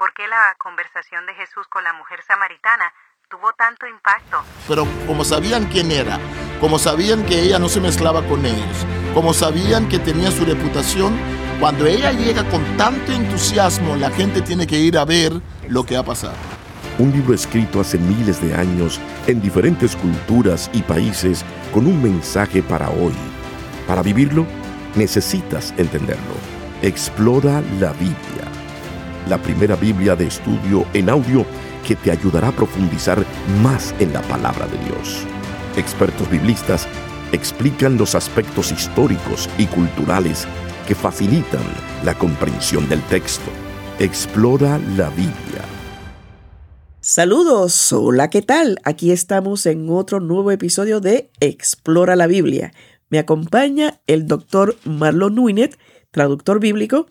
por qué la conversación de Jesús con la mujer samaritana tuvo tanto impacto. Pero como sabían quién era, como sabían que ella no se mezclaba con ellos, como sabían que tenía su reputación, cuando ella llega con tanto entusiasmo, la gente tiene que ir a ver lo que ha pasado. Un libro escrito hace miles de años en diferentes culturas y países con un mensaje para hoy. Para vivirlo, necesitas entenderlo. Explora la Biblia. La primera Biblia de estudio en audio que te ayudará a profundizar más en la palabra de Dios. Expertos biblistas explican los aspectos históricos y culturales que facilitan la comprensión del texto. Explora la Biblia. Saludos, hola, ¿qué tal? Aquí estamos en otro nuevo episodio de Explora la Biblia. Me acompaña el doctor Marlon Nuinet, traductor bíblico,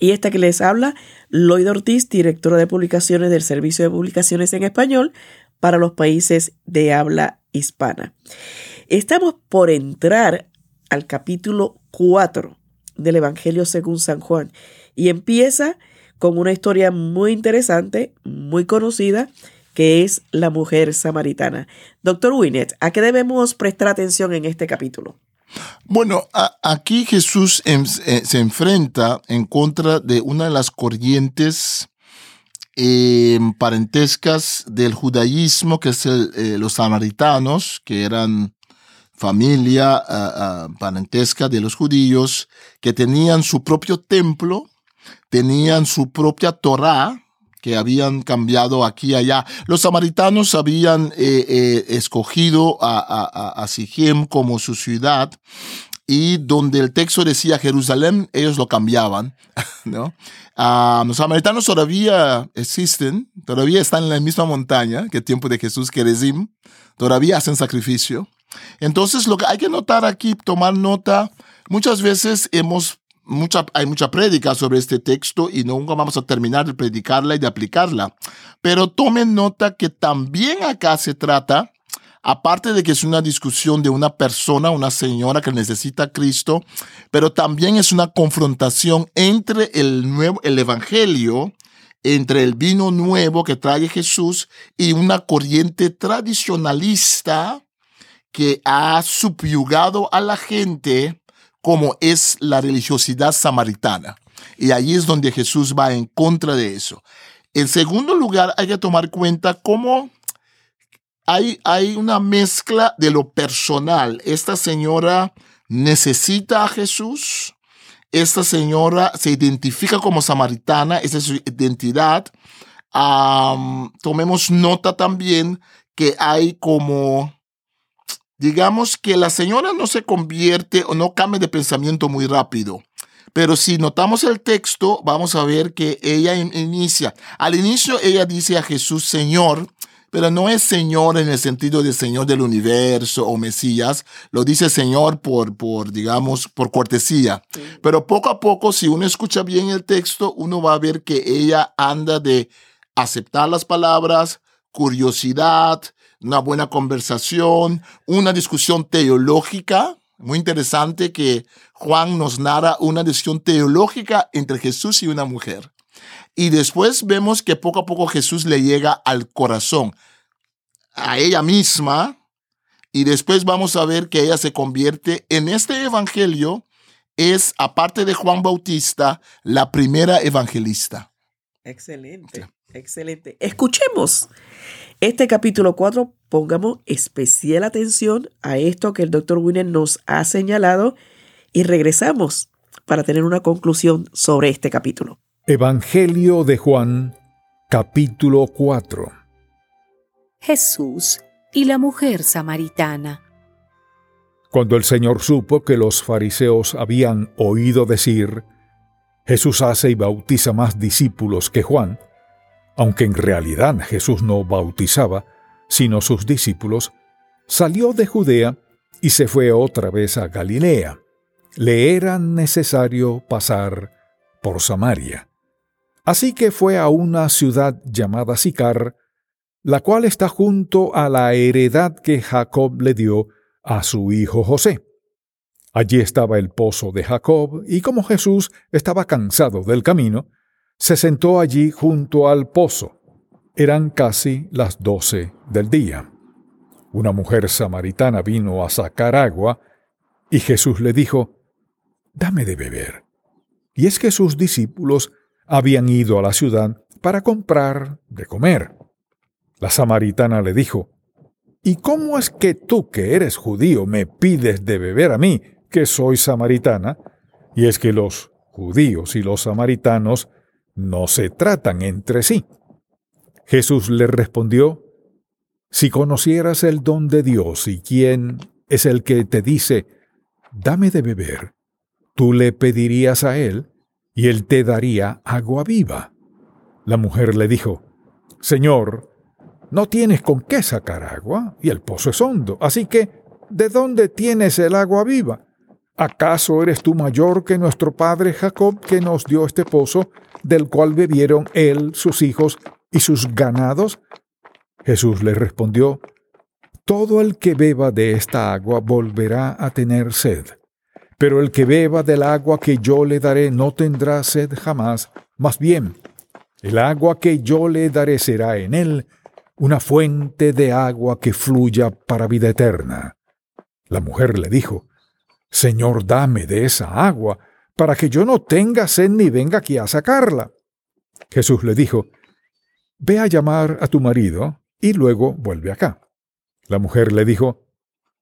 y esta que les habla, Lloyd Ortiz, directora de publicaciones del Servicio de Publicaciones en Español para los países de habla hispana. Estamos por entrar al capítulo 4 del Evangelio según San Juan y empieza con una historia muy interesante, muy conocida, que es la mujer samaritana. Doctor Winnet, ¿a qué debemos prestar atención en este capítulo? Bueno, aquí Jesús eh, se enfrenta en contra de una de las corrientes em, parentescas del judaísmo, que es eh, los samaritanos, que eran familia parentesca de los judíos, que tenían su propio templo, tenían su propia Torah, que habían cambiado aquí y allá. Los samaritanos habían eh, eh, escogido a, a, a como su ciudad y donde el texto decía Jerusalén, ellos lo cambiaban, ¿no? Ah, los samaritanos todavía existen, todavía están en la misma montaña que el tiempo de Jesús, Kerezim, todavía hacen sacrificio. Entonces, lo que hay que notar aquí, tomar nota, muchas veces hemos mucha, hay mucha prédica sobre este texto y nunca vamos a terminar de predicarla y de aplicarla. Pero tomen nota que también acá se trata, aparte de que es una discusión de una persona, una señora que necesita a Cristo, pero también es una confrontación entre el nuevo, el evangelio, entre el vino nuevo que trae Jesús y una corriente tradicionalista que ha subyugado a la gente como es la religiosidad samaritana. Y ahí es donde Jesús va en contra de eso. En segundo lugar, hay que tomar cuenta cómo hay, hay una mezcla de lo personal. Esta señora necesita a Jesús. Esta señora se identifica como samaritana, esa es su identidad. tomemos nota también que hay como digamos que la señora no se convierte o no cambia de pensamiento muy rápido. Pero si notamos el texto, vamos a ver que ella inicia. Al inicio ella dice a Jesús Señor, pero no es Señor en el sentido de Señor del universo o Mesías, lo dice Señor por, por digamos, por cortesía. Pero poco a poco, si uno escucha bien el texto, uno va a ver que ella anda de aceptar las palabras, curiosidad, una buena conversación, una discusión teológica. Muy interesante que Juan nos narra una discusión teológica entre Jesús y una mujer. Y después vemos que poco a poco Jesús le llega al corazón, a ella misma, y después vamos a ver que ella se convierte en este evangelio, es, aparte de Juan Bautista, la primera evangelista. Excelente, excelente. Escuchemos este capítulo 4, pongamos especial atención a esto que el doctor Winner nos ha señalado y regresamos para tener una conclusión sobre este capítulo. Evangelio de Juan, capítulo 4. Jesús y la mujer samaritana. Cuando el Señor supo que los fariseos habían oído decir, Jesús hace y bautiza más discípulos que Juan, aunque en realidad Jesús no bautizaba, sino sus discípulos, salió de Judea y se fue otra vez a Galilea. Le era necesario pasar por Samaria. Así que fue a una ciudad llamada Sicar, la cual está junto a la heredad que Jacob le dio a su hijo José. Allí estaba el pozo de Jacob, y como Jesús estaba cansado del camino, se sentó allí junto al pozo. Eran casi las doce del día. Una mujer samaritana vino a sacar agua y Jesús le dijo, Dame de beber. Y es que sus discípulos habían ido a la ciudad para comprar de comer. La samaritana le dijo, ¿Y cómo es que tú, que eres judío, me pides de beber a mí, que soy samaritana? Y es que los judíos y los samaritanos no se tratan entre sí. Jesús le respondió, Si conocieras el don de Dios y quién es el que te dice, dame de beber, tú le pedirías a él y él te daría agua viva. La mujer le dijo, Señor, no tienes con qué sacar agua y el pozo es hondo, así que, ¿de dónde tienes el agua viva? ¿Acaso eres tú mayor que nuestro padre Jacob que nos dio este pozo, del cual bebieron él, sus hijos y sus ganados? Jesús le respondió, Todo el que beba de esta agua volverá a tener sed, pero el que beba del agua que yo le daré no tendrá sed jamás, más bien, el agua que yo le daré será en él una fuente de agua que fluya para vida eterna. La mujer le dijo, Señor, dame de esa agua, para que yo no tenga sed ni venga aquí a sacarla. Jesús le dijo, Ve a llamar a tu marido y luego vuelve acá. La mujer le dijo,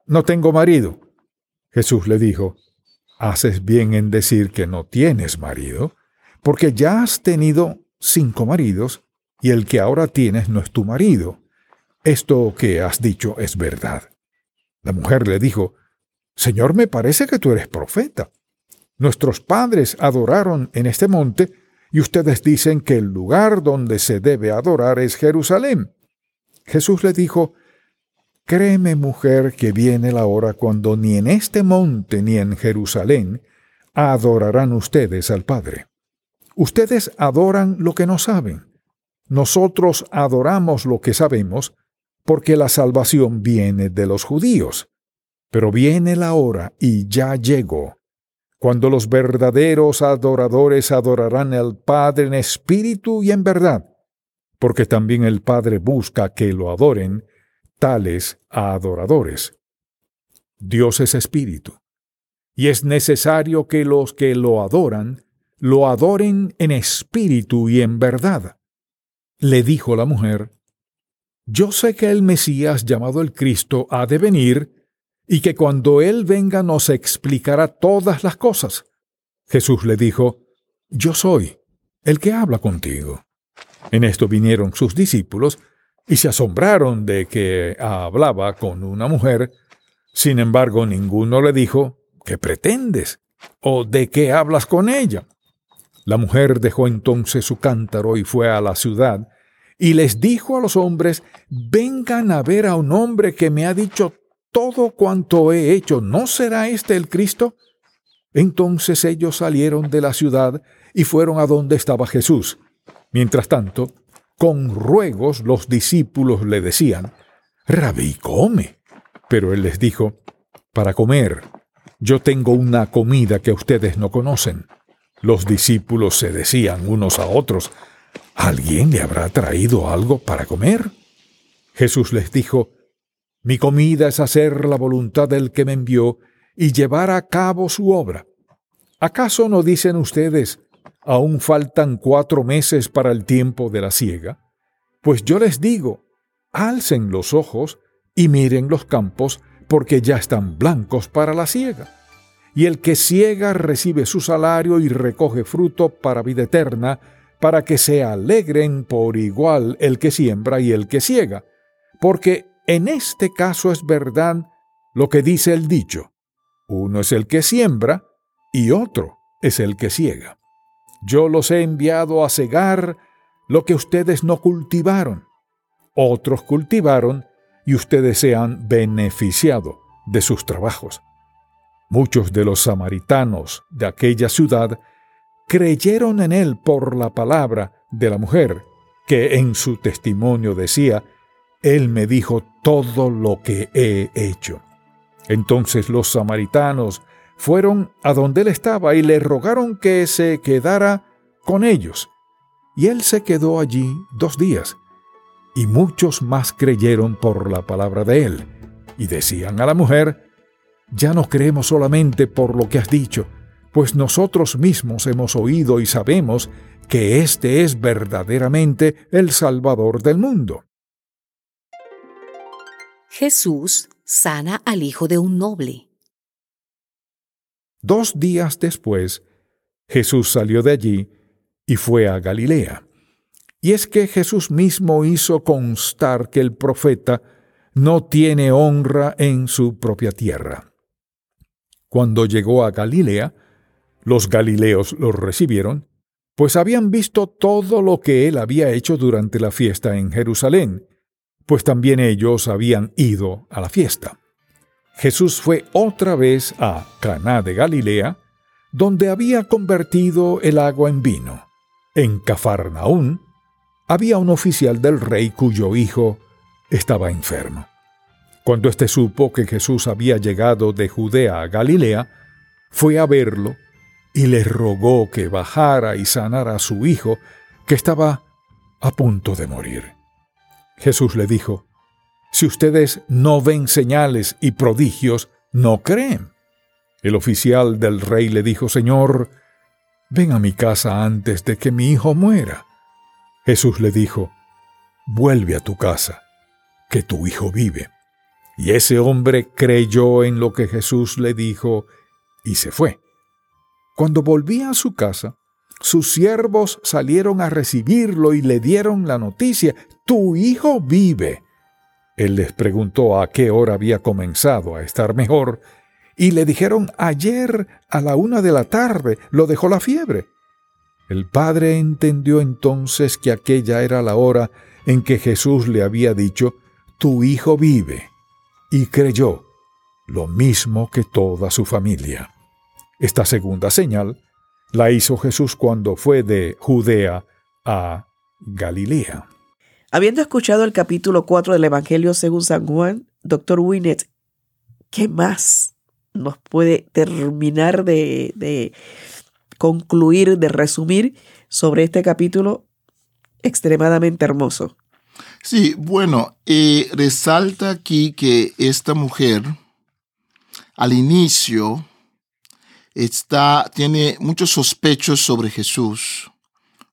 No tengo marido. Jesús le dijo, Haces bien en decir que no tienes marido, porque ya has tenido cinco maridos y el que ahora tienes no es tu marido. Esto que has dicho es verdad. La mujer le dijo, Señor, me parece que tú eres profeta. Nuestros padres adoraron en este monte, y ustedes dicen que el lugar donde se debe adorar es Jerusalén. Jesús le dijo, Créeme, mujer, que viene la hora cuando ni en este monte ni en Jerusalén adorarán ustedes al Padre. Ustedes adoran lo que no saben. Nosotros adoramos lo que sabemos, porque la salvación viene de los judíos. Pero viene la hora, y ya llegó, cuando los verdaderos adoradores adorarán al Padre en espíritu y en verdad, porque también el Padre busca que lo adoren tales adoradores. Dios es espíritu, y es necesario que los que lo adoran lo adoren en espíritu y en verdad. Le dijo la mujer, Yo sé que el Mesías llamado el Cristo ha de venir, y que cuando Él venga nos explicará todas las cosas. Jesús le dijo, Yo soy el que habla contigo. En esto vinieron sus discípulos y se asombraron de que hablaba con una mujer. Sin embargo, ninguno le dijo, ¿qué pretendes? ¿O de qué hablas con ella? La mujer dejó entonces su cántaro y fue a la ciudad, y les dijo a los hombres, vengan a ver a un hombre que me ha dicho todo cuanto he hecho, ¿no será este el Cristo? Entonces ellos salieron de la ciudad y fueron a donde estaba Jesús. Mientras tanto, con ruegos los discípulos le decían, Rabí, come. Pero él les dijo, para comer, yo tengo una comida que ustedes no conocen. Los discípulos se decían unos a otros, ¿alguien le habrá traído algo para comer? Jesús les dijo, Mi comida es hacer la voluntad del que me envió y llevar a cabo su obra. ¿Acaso no dicen ustedes, aún faltan cuatro meses para el tiempo de la siega? Pues yo les digo, alcen los ojos y miren los campos, porque ya están blancos para la siega y el que ciega recibe su salario y recoge fruto para vida eterna, para que se alegren por igual el que siembra y el que ciega. Porque en este caso es verdad lo que dice el dicho, uno es el que siembra y otro es el que ciega. Yo los he enviado a cegar lo que ustedes no cultivaron, otros cultivaron y ustedes se han beneficiado de sus trabajos. Muchos de los samaritanos de aquella ciudad creyeron en él por la palabra de la mujer, que en su testimonio decía, Él me dijo todo lo que he hecho. Entonces los samaritanos fueron a donde él estaba y le rogaron que se quedara con ellos. y él se quedó allí dos días. Y muchos más creyeron por la palabra de él, y decían a la mujer, Ya no creemos solamente por lo que has dicho, pues nosotros mismos hemos oído y sabemos que éste es verdaderamente el Salvador del mundo. Jesús sana al hijo de un noble. Dos días después, Jesús salió de allí y fue a Galilea. Y es que Jesús mismo hizo constar que el profeta no tiene honra en su propia tierra. Cuando llegó a Galilea, los galileos lo recibieron, pues habían visto todo lo que él había hecho durante la fiesta en Jerusalén, pues también ellos habían ido a la fiesta. Jesús fue otra vez a Caná de Galilea, donde había convertido el agua en vino. En Cafarnaún había un oficial del rey cuyo hijo estaba enfermo. Cuando éste supo que Jesús había llegado de Judea a Galilea, fue a verlo y le rogó que bajara y sanara a su hijo, que estaba a punto de morir. Jesús le dijo, Si ustedes no ven señales y prodigios, no creen. El oficial del rey le dijo, Señor, ven a mi casa antes de que mi hijo muera. Jesús le dijo, vuelve a tu casa, que tu hijo vive. Y ese hombre creyó en lo que Jesús le dijo y se fue. Cuando volvía a su casa, sus siervos salieron a recibirlo y le dieron la noticia, tu hijo vive. Él les preguntó a qué hora había comenzado a estar mejor y le dijeron ayer a la una de la tarde lo dejó la fiebre. El padre entendió entonces que aquella era la hora en que Jesús le había dicho, Tu hijo vive, y creyó, lo mismo que toda su familia. Esta segunda señal la hizo Jesús cuando fue de Judea a Galilea. Habiendo escuchado el capítulo 4 del Evangelio según San Juan, doctor Winnet, ¿qué más nos puede terminar de, concluir, de resumir sobre este capítulo extremadamente hermoso. Sí, bueno, eh, resalta aquí que esta mujer al inicio está, tiene muchos sospechos sobre Jesús.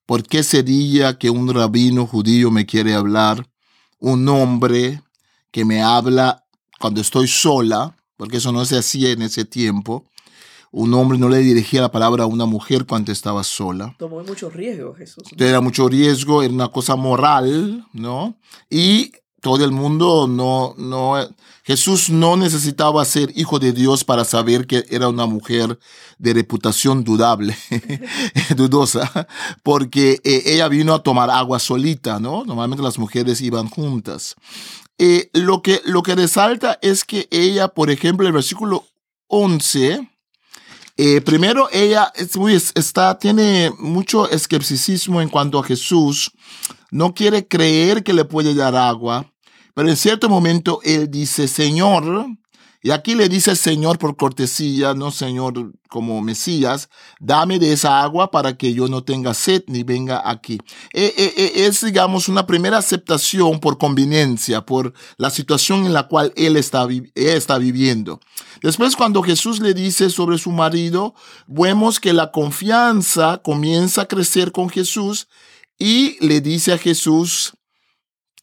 ¿Por qué sería que un rabino judío me quiere hablar? Un hombre que me habla cuando estoy sola, porque eso no se hacía en ese tiempo. Un hombre no le dirigía la palabra a una mujer cuando estaba sola. Tomó mucho riesgo, Jesús. Era mucho riesgo, era una cosa moral, ¿no? Y todo el mundo no, no, Jesús no necesitaba ser hijo de Dios para saber que era una mujer de reputación dudable, dudosa, porque eh, ella vino a tomar agua solita, ¿no? Normalmente las mujeres iban juntas. Eh, lo, que, lo que resalta es que ella, por ejemplo, el versículo 11, eh, primero ella está, tiene mucho escepticismo en cuanto a Jesús, no quiere creer que le puede dar agua, pero en cierto momento él dice, Señor, y aquí le dice Señor por cortesía, no Señor como Mesías, dame de esa agua para que yo no tenga sed ni venga aquí. Eh, eh, eh, es, digamos, una primera aceptación por conveniencia, por la situación en la cual él está, está viviendo. Después, cuando Jesús le dice sobre su marido, vemos que la confianza comienza a crecer con Jesús y le dice a Jesús,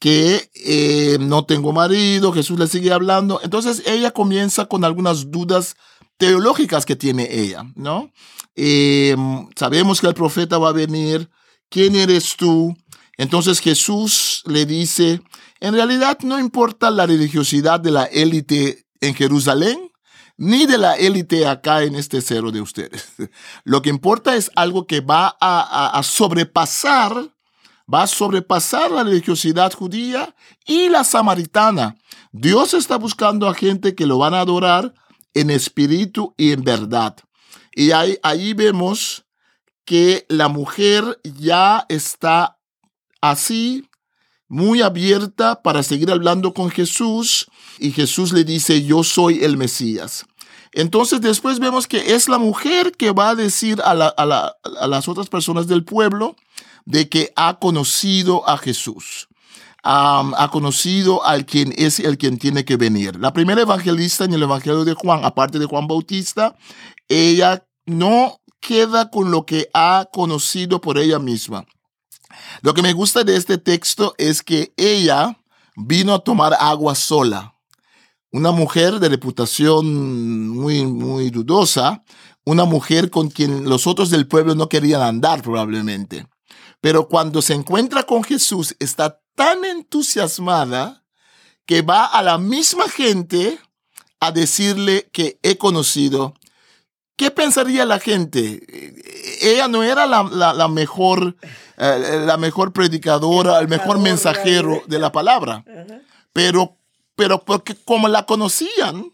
que eh, no tengo marido, Jesús le sigue hablando. Entonces ella comienza con algunas dudas teológicas que tiene ella, ¿no? Eh, sabemos que el profeta va a venir, ¿quién eres tú? Entonces Jesús le dice, en realidad no importa la religiosidad de la élite en Jerusalén, ni de la élite acá en este cero de ustedes. Lo que importa es algo que va a sobrepasar va a sobrepasar la religiosidad judía y la samaritana. Dios está buscando a gente que lo van a adorar en espíritu y en verdad. Y ahí, ahí vemos que la mujer ya está así, muy abierta para seguir hablando con Jesús. Y Jesús le dice, yo soy el Mesías. Entonces después vemos que es la mujer que va a decir a, las otras personas del pueblo, de que ha conocido a Jesús. Ha conocido al quien es el quien tiene que venir. La primera evangelista en el Evangelio de Juan, aparte de Juan Bautista, ella no queda con lo que ha conocido por ella misma. Lo que me gusta de este texto es que ella vino a tomar agua sola. Una mujer de reputación muy, muy dudosa, una mujer con quien los otros del pueblo no querían andar probablemente. Pero cuando se encuentra con Jesús, está tan entusiasmada que va a la misma gente a decirle que he conocido. ¿Qué pensaría la gente? Ella no era la, la- la mejor, eh, la mejor predicadora, el mejor mensajero de- la palabra pero, pero porque como la conocían,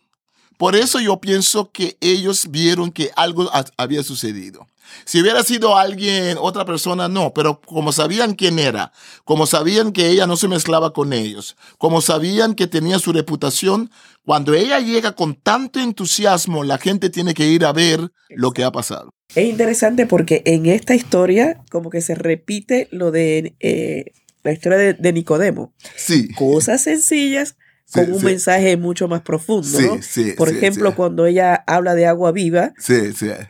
por eso yo pienso que ellos vieron que algo ha- había sucedido. Si hubiera sido alguien, otra persona, no, pero como sabían quién era, como sabían que ella no se mezclaba con ellos, como sabían que tenía su reputación, cuando ella llega con tanto entusiasmo, la gente tiene que ir a ver lo que ha pasado. Es interesante porque en esta historia como que se repite lo de eh, la historia de, de Nicodemo. Sí. Cosas sencillas Sí, con un sí. mensaje mucho más profundo. Sí, ¿no? sí, Por ejemplo, cuando ella habla de agua viva,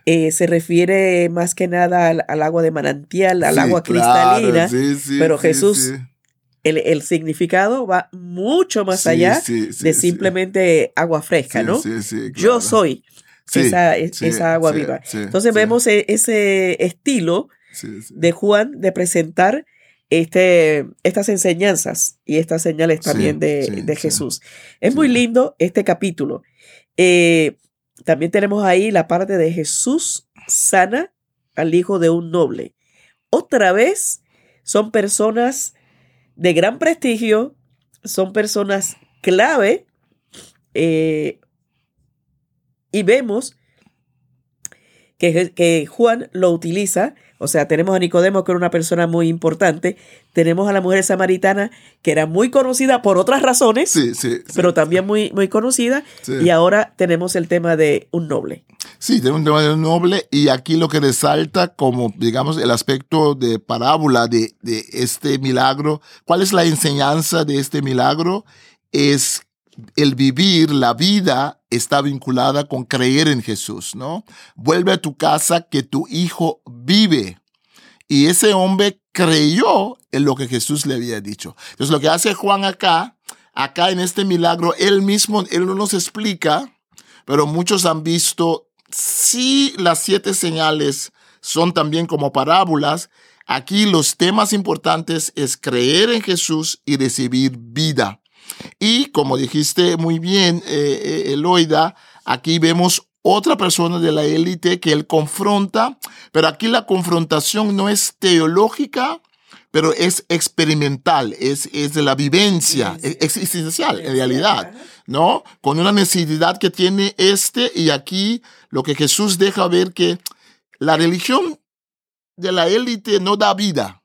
eh, se refiere más que nada al, al agua de manantial, al agua claro, cristalina. sí, sí, pero Jesús. El, el significado va mucho más allá de simplemente agua fresca, ¿no? sí, sí, Yo claro. soy esa, esa agua viva. Entonces vemos e- ese estilo de Juan de presentar este, estas enseñanzas y estas señales Sí, también de, sí, de sí. Jesús. Es muy lindo este capítulo. Eh, también tenemos ahí la parte de Jesús sana al hijo de un noble. Otra vez son personas de gran prestigio, son personas clave eh, y vemos que, que Juan lo utiliza. O sea, tenemos a Nicodemo, que era una persona muy importante. Tenemos a la mujer samaritana, que era muy conocida por otras razones, Sí, sí, sí, pero también muy, muy conocida. sí. Y ahora tenemos el tema de un noble. Sí, tenemos un tema de un noble y aquí lo que resalta como, digamos, el aspecto de parábola de, de este milagro. ¿Cuál es la enseñanza de este milagro? Es el vivir, la vida está vinculada con creer en Jesús, ¿no? Vuelve a tu casa que tu hijo vive. Y ese hombre creyó en lo que Jesús le había dicho. Entonces lo que hace Juan acá, acá en este milagro, él mismo, él no nos explica, pero muchos han visto si las siete señales son también como parábolas. Aquí los temas importantes es creer en Jesús y recibir vida. Y como dijiste muy bien, eh, eh, Eloida, aquí vemos otra persona de la élite que él confronta, pero aquí la confrontación no es teológica, pero es experimental, es, es de la vivencia, existencial en realidad, ¿no? Con una necesidad que tiene este y aquí lo que Jesús deja ver que la religión de la élite no da vida,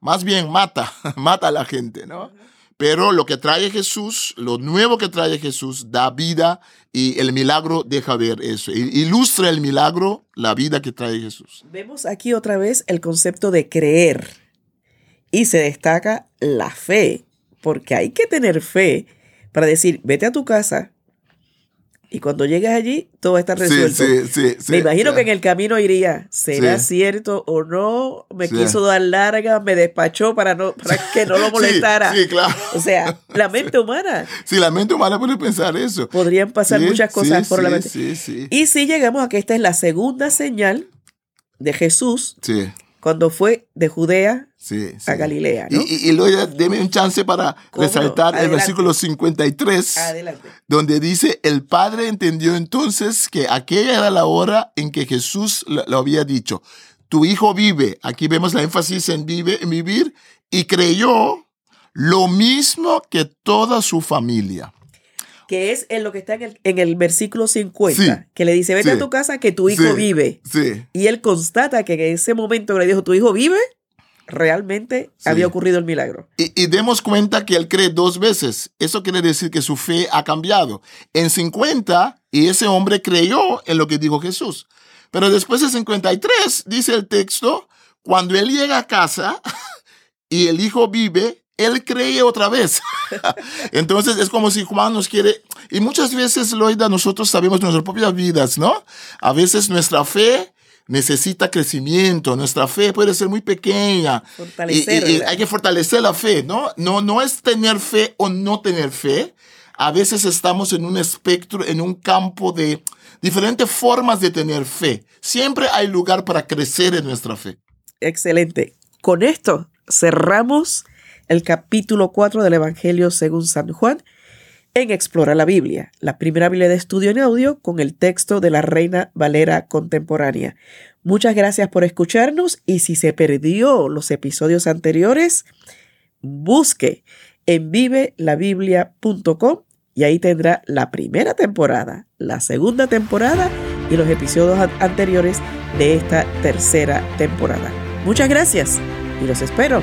más bien mata, mata a la gente, ¿no? Pero lo que trae Jesús, lo nuevo que trae Jesús, da vida y el milagro deja ver eso. Ilustra el milagro, la vida que trae Jesús. Vemos aquí otra vez el concepto de creer y se destaca la fe, porque hay que tener fe para decir, vete a tu casa y cuando llegues allí todo está resuelto. sí, sí, sí, Me imagino que en el camino iría, ¿será cierto o no? Me quiso dar larga, me despachó para, no, para que no lo molestara. Sí, claro. O sea, la mente humana. Sí, la mente humana puede pensar eso. Podrían pasar muchas cosas por la sí, mente. Y si llegamos a que esta es la segunda señal de Jesús Sí, cuando fue de Judea sí, sí. a Galilea, ¿no? Y, y, y luego deme un chance para resaltar el versículo 53, Adelante. donde dice, el Padre entendió entonces que aquella era la hora en que Jesús lo, lo había dicho. Tu hijo vive. Aquí vemos la énfasis en, vive, en vivir. Y creyó lo mismo que toda su familia. Que es en lo que está en el, en el versículo 50, Sí, que le dice, vete sí, a tu casa que tu hijo sí. vive. Y él constata que en ese momento que le dijo, tu hijo vive, realmente había ocurrido el milagro. Y, y demos cuenta que él cree dos veces. Eso quiere decir que su fe ha cambiado. En 50, y ese hombre creyó en lo que dijo Jesús. Pero después de 53, dice el texto, Cuando él llega a casa y el hijo vive, él cree otra vez. Entonces es como si Juan nos quiere, y muchas veces, Loida, nosotros sabemos nuestras propias vidas, ¿no? A veces nuestra fe necesita crecimiento, nuestra fe puede ser muy pequeña. Fortalecer, y, hay que fortalecer la fe, ¿no? No, no es tener fe o no tener fe. A veces estamos en un espectro, en un campo de diferentes formas de tener fe. Siempre hay lugar para crecer en nuestra fe. Excelente. Con esto cerramos el capítulo 4 del Evangelio según San Juan en Explora la Biblia, la primera Biblia de estudio en audio con el texto de la Reina Valera contemporánea. Muchas gracias por escucharnos y si se perdió los episodios anteriores, busque en vivelabiblia.com y ahí tendrá la primera temporada, la segunda temporada y los episodios an- anteriores de esta tercera temporada. Muchas gracias y los espero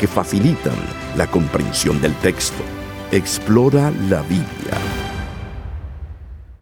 que facilitan la comprensión del texto. Explora la Biblia